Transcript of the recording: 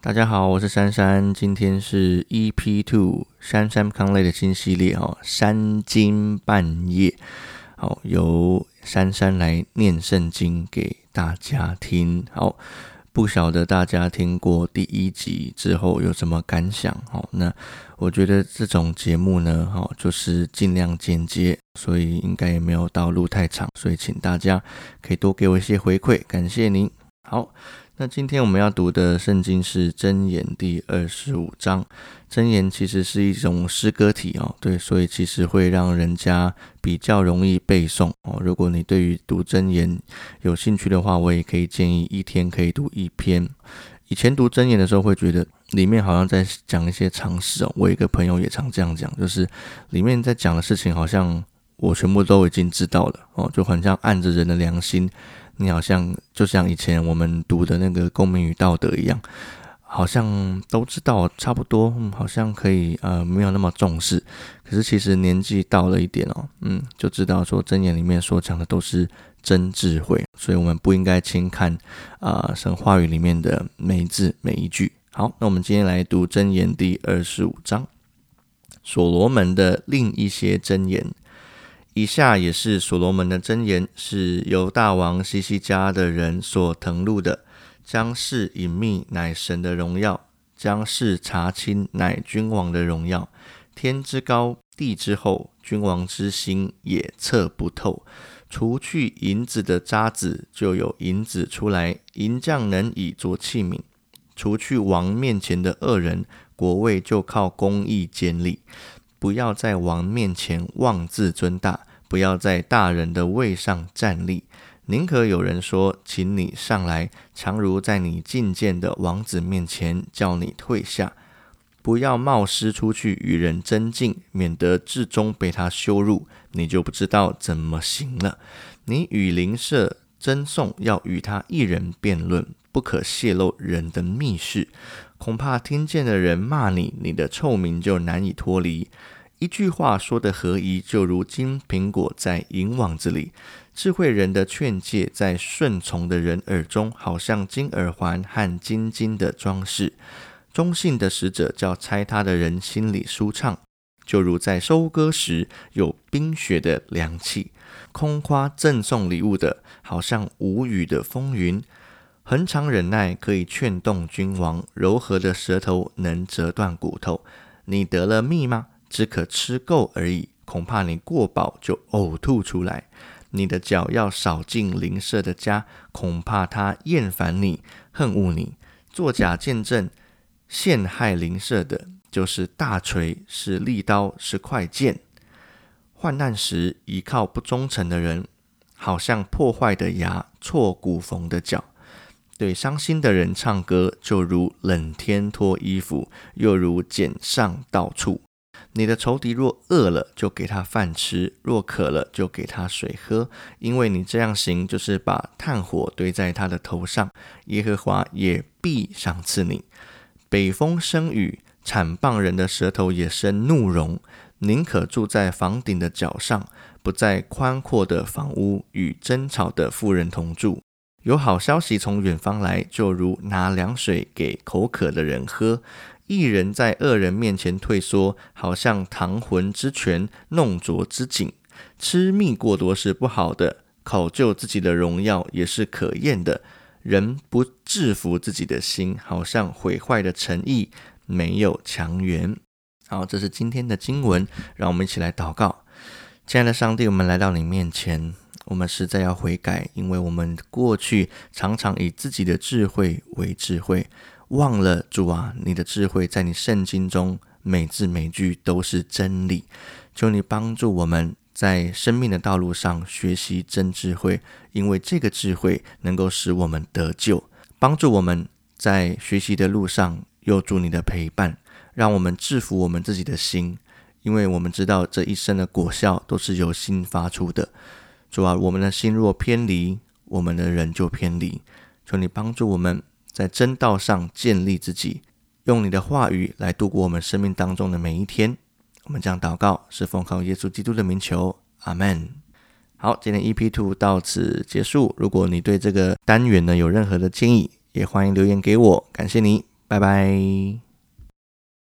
大家好，我是珊珊，今天是 EP Two 珊珊康类的新系列哦，三更半夜，好由珊珊来念圣经给大家听。好，不晓得大家听过第一集之后有什么感想？好，那我觉得这种节目呢，好就是尽量简洁，所以应该也没有到路太长，所以请大家可以多给我一些回馈，感谢您。好。那今天我们要读的圣经是箴言第二十五章。箴言其实是一种诗歌体哦，对，所以其实会让人家比较容易背诵哦。如果你对于读箴言有兴趣的话，我也可以建议一天可以读一篇。以前读箴言的时候，会觉得里面好像在讲一些常识哦。我一个朋友也常这样讲，就是里面在讲的事情好像我全部都已经知道了哦，就很像按着人的良心。你好像就像以前我们读的那个《公民与道德》一样，好像都知道差不多，好像可以呃没有那么重视。可是其实年纪到了一点哦，嗯，就知道说真言里面所讲的都是真智慧，所以我们不应该轻看啊神话语里面的每一字每一句。好，那我们今天来读真言第二十五章，所罗门的另一些真言。以下也是所罗门的箴言，是由大王西西家的人所誊录的。将事隐秘乃神的荣耀，将事查清乃君王的荣耀。天之高地之厚，君王之心也测不透。除去银子的渣子，就有银子出来；银匠能以作器皿。除去王面前的恶人，国位就靠公义建立。不要在王面前妄自尊大。不要在大人的位上站立，宁可有人说，请你上来，常如在你觐见的王子面前叫你退下。不要冒失出去与人争竞，免得至终被他羞辱，你就不知道怎么行了。你与邻舍争讼，要与他一人辩论，不可泄露人的密事，恐怕听见的人骂你，你的臭名就难以脱离。一句话说的合宜，就如金苹果在银网子里；智慧人的劝诫在顺从的人耳中，好像金耳环和金金的装饰。忠信的使者叫猜他的人心里舒畅，就如在收割时有冰雪的凉气。空夸赠送礼物的，好像无雨的风云。恒常忍耐可以劝动君王，柔和的舌头能折断骨头。你得了蜜吗？只可吃够而已，恐怕你过饱就呕吐出来。你的脚要少进邻舍的家，恐怕他厌烦你、恨恶你。作假见证、陷害邻舍的，就是大锤、是利刀、是快剑。患难时依靠不忠诚的人，好像破坏的牙、错骨缝的脚。对伤心的人唱歌，就如冷天脱衣服，又如剪上到处。你的仇敌若饿了，就给他饭吃；若渴了，就给他水喝。因为你这样行，就是把炭火堆在他的头上，耶和华也必赏赐你。北风生雨，铲棒人的舌头也生怒容。宁可住在房顶的角上，不在宽阔的房屋与争吵的妇人同住。有好消息从远方来，就如拿凉水给口渴的人喝。一人在恶人面前退缩，好像唐魂之泉、弄浊之井。吃蜜过多是不好的，考究自己的荣耀也是可厌的。人不制服自己的心，好像毁坏的诚意，没有强援。好，这是今天的经文，让我们一起来祷告。亲爱的上帝，我们来到你面前，我们实在要悔改，因为我们过去常常以自己的智慧为智慧。忘了主啊，你的智慧在你圣经中每字每句都是真理。求你帮助我们在生命的道路上学习真智慧，因为这个智慧能够使我们得救。帮助我们在学习的路上有助你的陪伴，让我们制服我们自己的心，因为我们知道这一生的果效都是由心发出的。主啊，我们的心若偏离，我们的人就偏离。求你帮助我们。在真道上建立自己，用你的话语来度过我们生命当中的每一天。我们将祷告是奉靠耶稣基督的名求，阿门。好，今天 EP Two 到此结束。如果你对这个单元呢有任何的建议，也欢迎留言给我。感谢你，拜拜。